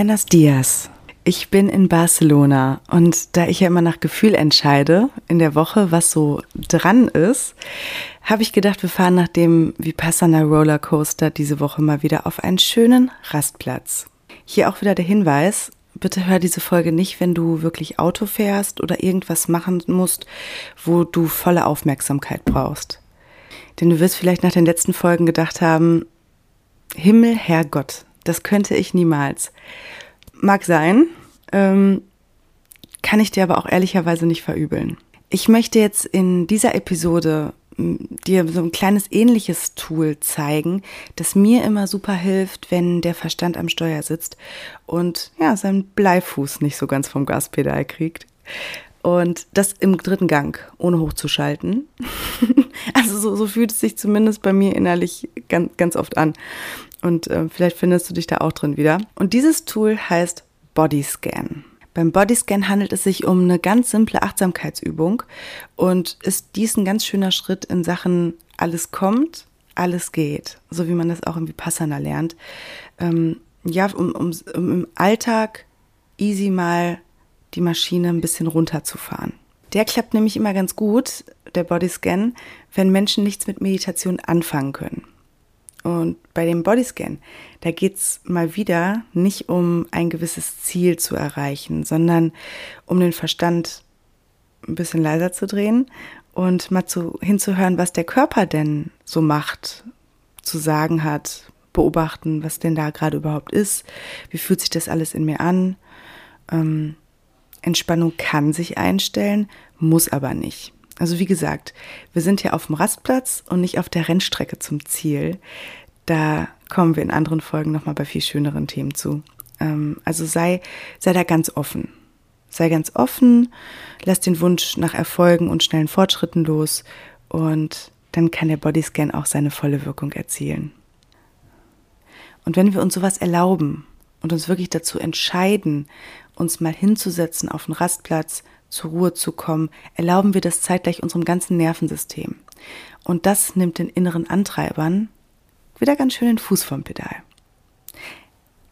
Buenos Dias. Ich bin in Barcelona und da ich ja immer nach Gefühl entscheide in der Woche, was so dran ist, habe ich gedacht, wir fahren nach dem Vipassana Rollercoaster diese Woche mal wieder auf einen schönen Rastplatz. Hier auch wieder der Hinweis, bitte hör diese Folge nicht, wenn du wirklich Auto fährst oder irgendwas machen musst, wo du volle Aufmerksamkeit brauchst. Denn du wirst vielleicht nach den letzten Folgen gedacht haben, Himmel, Herrgott, das könnte ich niemals. Mag sein, ähm, kann ich dir aber auch ehrlicherweise nicht verübeln. Ich möchte jetzt in dieser Episode dir so ein kleines ähnliches Tool zeigen, das mir immer super hilft, wenn der Verstand am Steuer sitzt und ja, seinen Bleifuß nicht so ganz vom Gaspedal kriegt. Und das im dritten Gang, ohne hochzuschalten. also so, so fühlt es sich zumindest bei mir innerlich ganz, ganz oft an. Und äh, vielleicht findest du dich da auch drin wieder. Und dieses Tool heißt Bodyscan. Beim Bodyscan handelt es sich um eine ganz simple Achtsamkeitsübung und ist dies ein ganz schöner Schritt in Sachen alles kommt, alles geht, so wie man das auch im Vipassana lernt. Ähm, ja, um, um, um im Alltag easy mal die Maschine ein bisschen runterzufahren. Der klappt nämlich immer ganz gut, der Bodyscan, wenn Menschen nichts mit Meditation anfangen können. Und bei dem Bodyscan, da geht's mal wieder nicht um ein gewisses Ziel zu erreichen, sondern um den Verstand ein bisschen leiser zu drehen und mal zu, hinzuhören, was der Körper denn so macht, zu sagen hat, beobachten, was denn da gerade überhaupt ist, wie fühlt sich das alles in mir an. Ähm, Entspannung kann sich einstellen, muss aber nicht. Also wie gesagt, wir sind hier auf dem Rastplatz und nicht auf der Rennstrecke zum Ziel. Da kommen wir in anderen Folgen nochmal bei viel schöneren Themen zu. Ähm, also sei, sei da ganz offen. Sei ganz offen, lass den Wunsch nach Erfolgen und schnellen Fortschritten los und dann kann der Bodyscan auch seine volle Wirkung erzielen. Und wenn wir uns sowas erlauben und uns wirklich dazu entscheiden, uns mal hinzusetzen auf den Rastplatz, zur Ruhe zu kommen, erlauben wir das zeitgleich unserem ganzen Nervensystem. Und das nimmt den inneren Antreibern wieder ganz schön den Fuß vom Pedal.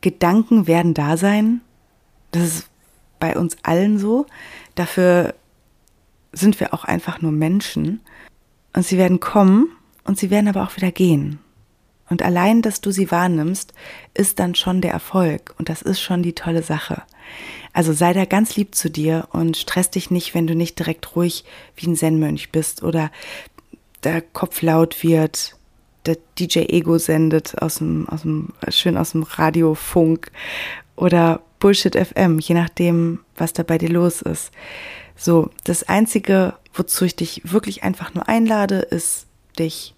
Gedanken werden da sein. Das ist bei uns allen so. Dafür sind wir auch einfach nur Menschen. Und sie werden kommen und sie werden aber auch wieder gehen. Und allein, dass du sie wahrnimmst, ist dann schon der Erfolg. Und das ist schon die tolle Sache. Also sei da ganz lieb zu dir und stress dich nicht, wenn du nicht direkt ruhig wie ein Zen-Mönch bist oder der Kopf laut wird, der DJ Ego sendet aus dem, aus dem, schön aus dem Radiofunk oder Bullshit FM, je nachdem, was da bei dir los ist. So, das Einzige, wozu ich dich wirklich einfach nur einlade, ist, dich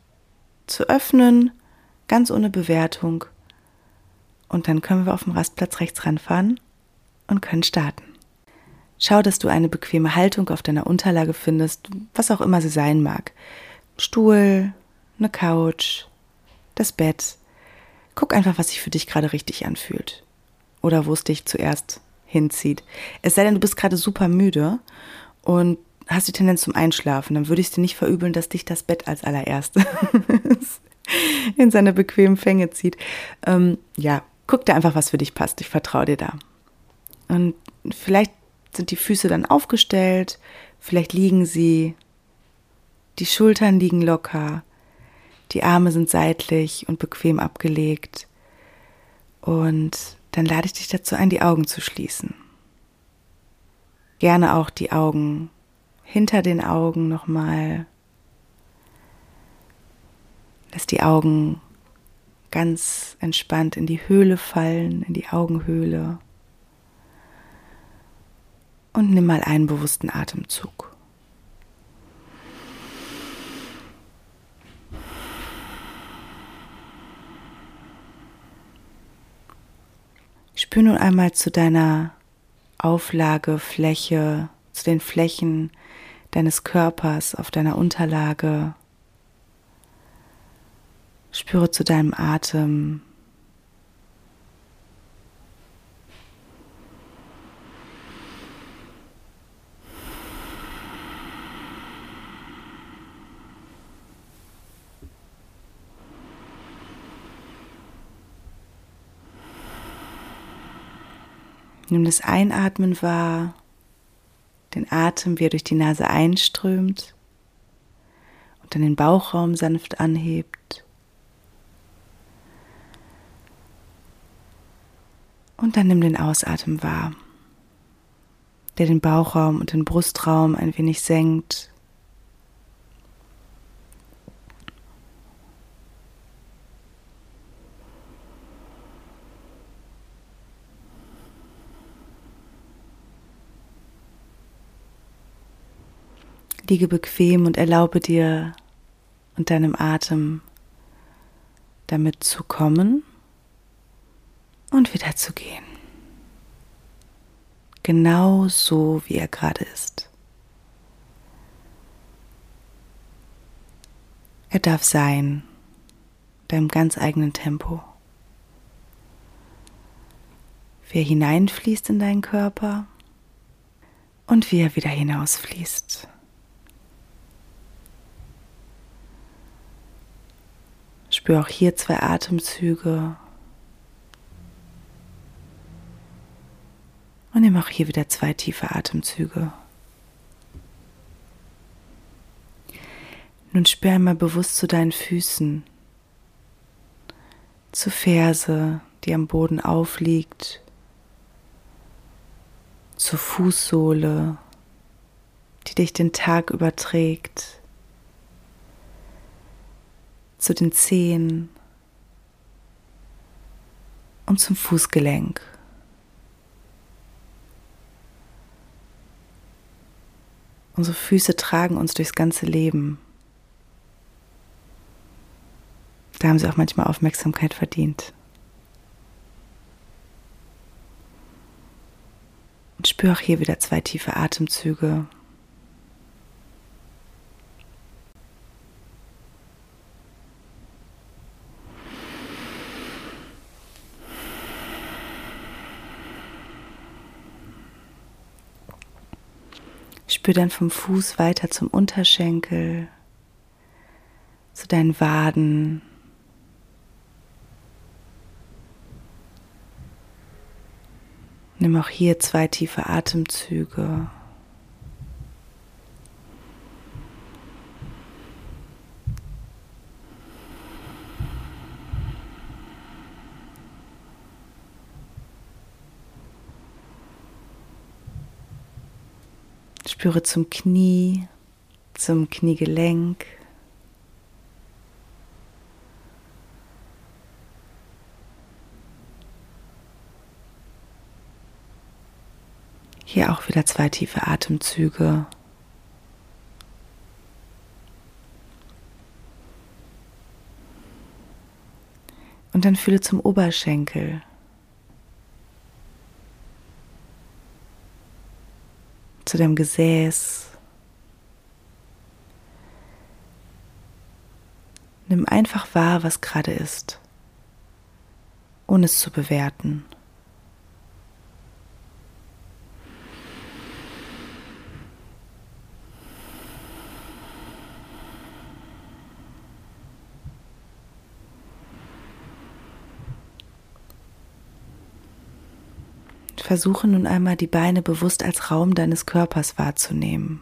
zu öffnen, ganz ohne Bewertung. Und dann können wir auf dem Rastplatz rechts ranfahren und können starten. Schau, dass du eine bequeme Haltung auf deiner Unterlage findest, was auch immer sie sein mag. Stuhl, eine Couch, das Bett. Guck einfach, was sich für dich gerade richtig anfühlt. Oder wo es dich zuerst hinzieht. Es sei denn, du bist gerade super müde und hast die Tendenz zum Einschlafen, dann würde ich es dir nicht verübeln, dass dich das Bett als allererstes in seine bequemen Fänge zieht. Ähm, ja, guck dir einfach, was für dich passt. Ich vertraue dir da. Und vielleicht sind die Füße dann aufgestellt, vielleicht liegen sie, die Schultern liegen locker, die Arme sind seitlich und bequem abgelegt. Und dann lade ich dich dazu ein, die Augen zu schließen. Gerne auch die Augen hinter den Augen nochmal. Lass die Augen ganz entspannt in die Höhle fallen, in die Augenhöhle. Und nimm mal einen bewussten Atemzug. Spür nun einmal zu deiner Auflagefläche, zu den Flächen deines Körpers auf deiner Unterlage. Spüre zu deinem Atem. Nimm das Einatmen wahr, den Atem, wie er durch die Nase einströmt und dann den Bauchraum sanft anhebt. Und dann nimm den Ausatmen wahr, der den Bauchraum und den Brustraum ein wenig senkt Liege bequem und erlaube dir und deinem Atem damit zu kommen und wieder zu gehen. Genau so, wie er gerade ist. Er darf sein, deinem ganz eigenen Tempo. Wie er hineinfließt in deinen Körper und wie er wieder hinausfließt. Spür auch hier zwei Atemzüge. Und nimm auch hier wieder zwei tiefe Atemzüge. Nun spür einmal bewusst zu deinen Füßen, zu Ferse, die am Boden aufliegt, zur Fußsohle, die dich den Tag überträgt zu den Zehen und zum Fußgelenk. Unsere Füße tragen uns durchs ganze Leben. Da haben sie auch manchmal Aufmerksamkeit verdient. Und spüre auch hier wieder zwei tiefe Atemzüge. Spür dann vom Fuß weiter zum Unterschenkel, zu deinen Waden. Nimm auch hier zwei tiefe Atemzüge. Spüre zum Knie, zum Kniegelenk. Hier auch wieder zwei tiefe Atemzüge. Und dann fühle zum Oberschenkel. Zu deinem Gesäß. Nimm einfach wahr, was gerade ist, ohne es zu bewerten. Versuche nun einmal die Beine bewusst als Raum deines Körpers wahrzunehmen.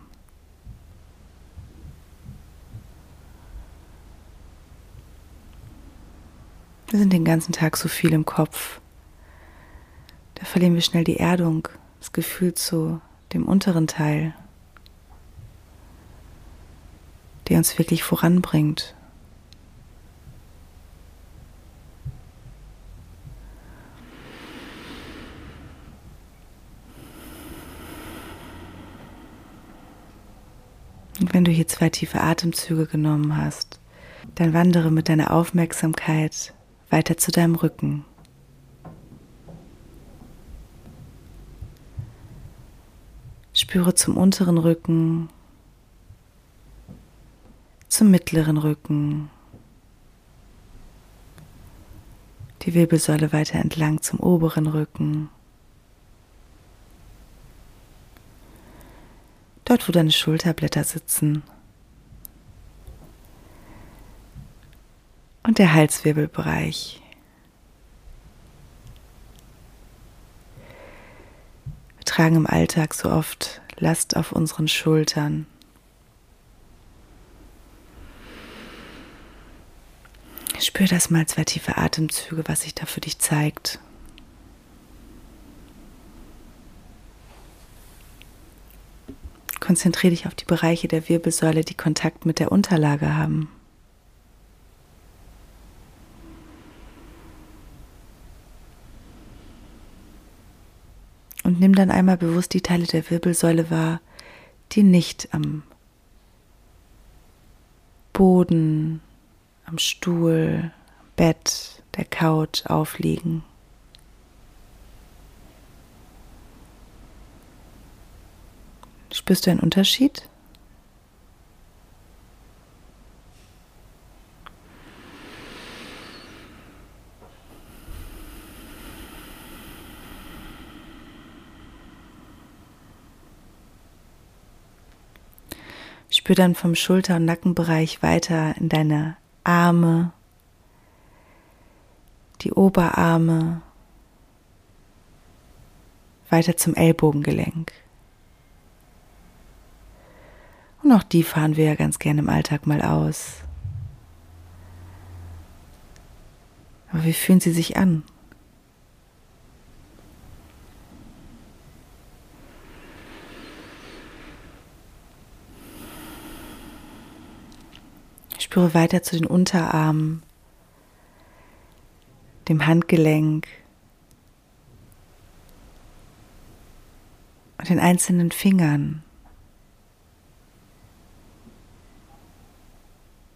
Wir sind den ganzen Tag so viel im Kopf. Da verlieren wir schnell die Erdung, das Gefühl zu dem unteren Teil, der uns wirklich voranbringt. Hier zwei tiefe Atemzüge genommen hast, dann wandere mit deiner Aufmerksamkeit weiter zu deinem Rücken. Spüre zum unteren Rücken, zum mittleren Rücken, die Wirbelsäule weiter entlang zum oberen Rücken. dort wo deine Schulterblätter sitzen. Und der Halswirbelbereich. tragen im Alltag so oft Last auf unseren Schultern. Spür das mal zwei tiefe Atemzüge, was sich da für dich zeigt. Konzentriere dich auf die Bereiche der Wirbelsäule, die Kontakt mit der Unterlage haben. Und dann einmal bewusst die Teile der Wirbelsäule wahr, die nicht am Boden, am Stuhl, Bett, der Couch aufliegen. Spürst du einen Unterschied? Spür dann vom Schulter- und Nackenbereich weiter in deine Arme, die Oberarme, weiter zum Ellbogengelenk. Und auch die fahren wir ja ganz gerne im Alltag mal aus. Aber wie fühlen sie sich an? Spüre weiter zu den Unterarmen, dem Handgelenk und den einzelnen Fingern,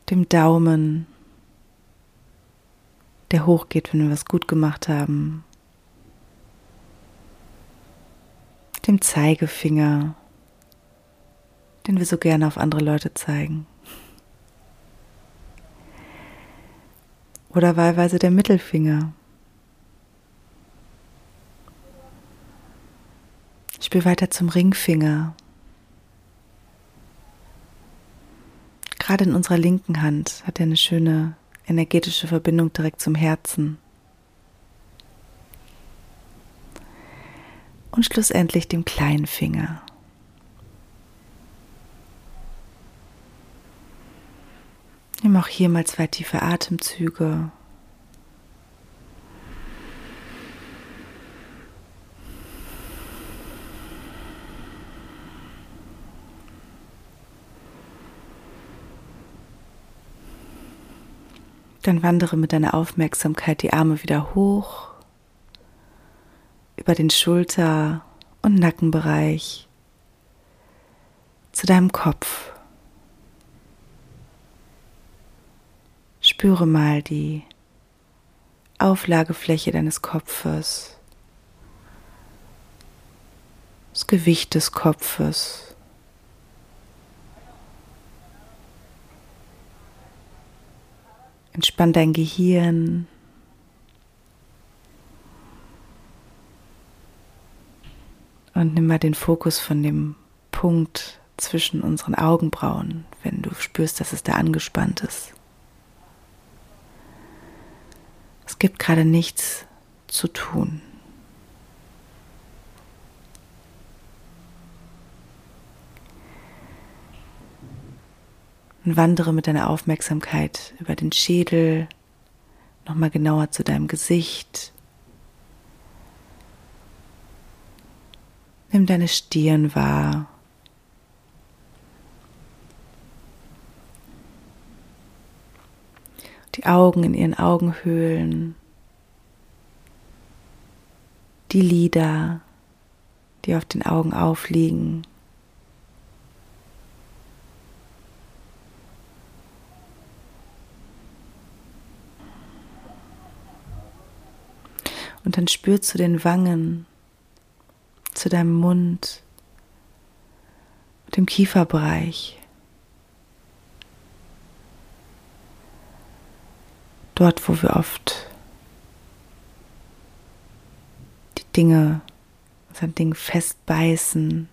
dem Daumen, der hochgeht, wenn wir was gut gemacht haben, dem Zeigefinger, den wir so gerne auf andere Leute zeigen. Oder wahlweise der Mittelfinger. Will weiter zum Ringfinger. Gerade in unserer linken Hand hat er eine schöne energetische Verbindung direkt zum Herzen. Und schlussendlich dem kleinen Finger. Nimm auch hier mal zwei tiefe Atemzüge. Dann wandere mit deiner Aufmerksamkeit die Arme wieder hoch über den Schulter- und Nackenbereich zu deinem Kopf. Spüre mal die Auflagefläche deines Kopfes, das Gewicht des Kopfes. Entspann dein Gehirn. Und nimm mal den Fokus von dem Punkt zwischen unseren Augenbrauen, wenn du spürst, dass es da angespannt ist. Es gibt gerade nichts zu tun. Und wandere mit deiner Aufmerksamkeit über den Schädel, nochmal genauer zu deinem Gesicht. Nimm deine Stirn wahr. Die Augen in ihren Augenhöhlen, die Lider, die auf den Augen aufliegen. Und dann spür zu den Wangen, zu deinem Mund, dem Kieferbereich. dort, wo wir oft die Dinge, unser Ding festbeißen,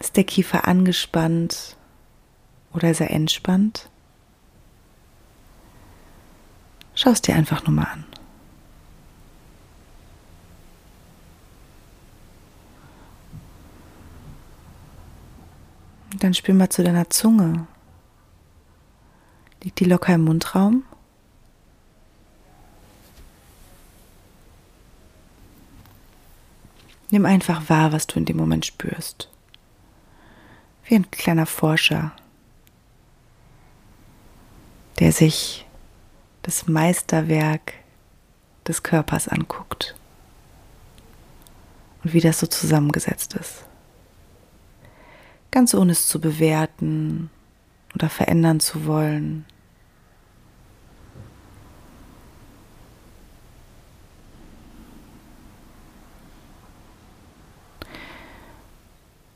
ist der Kiefer angespannt oder ist er entspannt? Schau es dir einfach nur mal an. Dann spür mal zu deiner Zunge. Liegt die locker im Mundraum? Nimm einfach wahr, was du in dem Moment spürst. Wie ein kleiner Forscher, der sich das Meisterwerk des Körpers anguckt und wie das so zusammengesetzt ist. Ganz ohne es zu bewerten oder verändern zu wollen.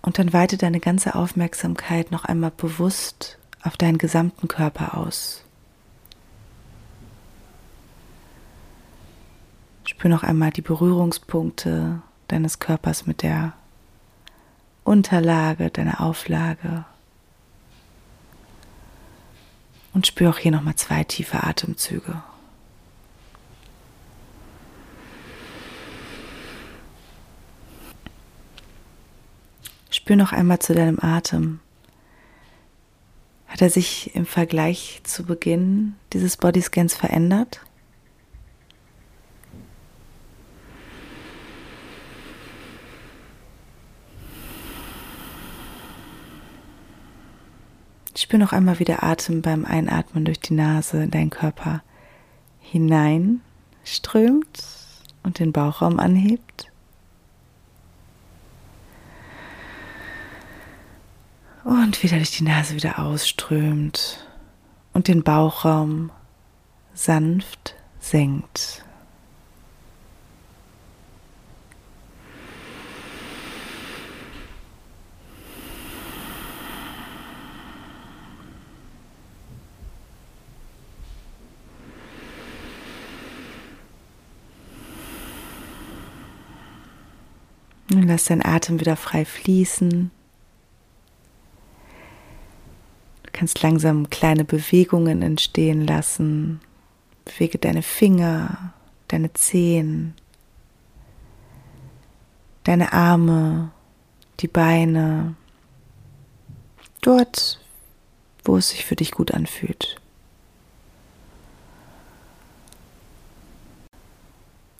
Und dann weite deine ganze Aufmerksamkeit noch einmal bewusst auf deinen gesamten Körper aus. Spür noch einmal die Berührungspunkte deines Körpers mit der Unterlage, deiner Auflage. Und spür auch hier nochmal zwei tiefe Atemzüge. Spür noch einmal zu deinem Atem. Hat er sich im Vergleich zu Beginn dieses Bodyscans verändert? Spür noch einmal, wie der Atem beim Einatmen durch die Nase in deinen Körper hineinströmt und den Bauchraum anhebt. Und wieder durch die Nase wieder ausströmt und den Bauchraum sanft senkt. Und lass deinen Atem wieder frei fließen. kannst langsam kleine Bewegungen entstehen lassen. Bewege deine Finger, deine Zehen, deine Arme, die Beine, dort, wo es sich für dich gut anfühlt.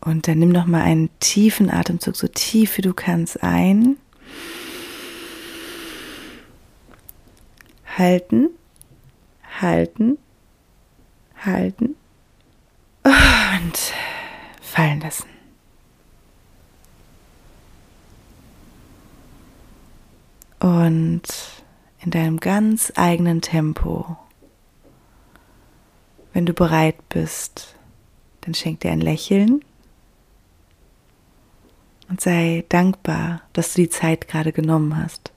Und dann nimm noch mal einen tiefen Atemzug, so tief wie du kannst, ein. halten, halten, halten und fallen lassen. Und in deinem ganz eigenen Tempo, wenn du bereit bist, dann schenk dir ein Lächeln und sei dankbar, dass du die Zeit gerade genommen hast.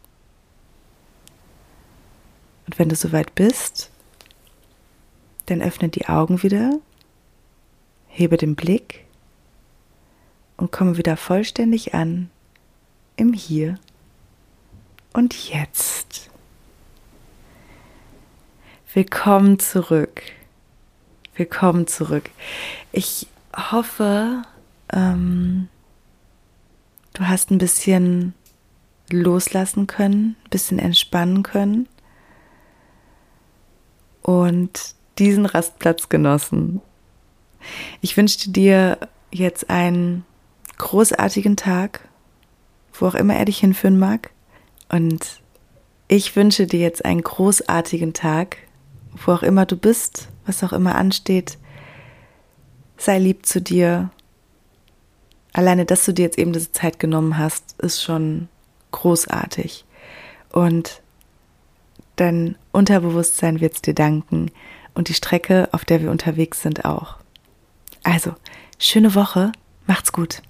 Und wenn du soweit bist, dann öffne die Augen wieder, hebe den Blick und komme wieder vollständig an im Hier und Jetzt. Willkommen zurück. Willkommen zurück. Ich hoffe, ähm, du hast ein bisschen loslassen können, ein bisschen entspannen können und diesen Rastplatz genossen. Ich wünsche dir jetzt einen großartigen Tag, wo auch immer er dich hinführen mag. Und ich wünsche dir jetzt einen großartigen Tag, wo auch immer du bist, was auch immer ansteht. Sei lieb zu dir. Alleine, dass du dir jetzt eben diese Zeit genommen hast, ist schon großartig. Und Dein Unterbewusstsein wird es dir danken und die Strecke, auf der wir unterwegs sind, auch. Also, schöne Woche, macht's gut.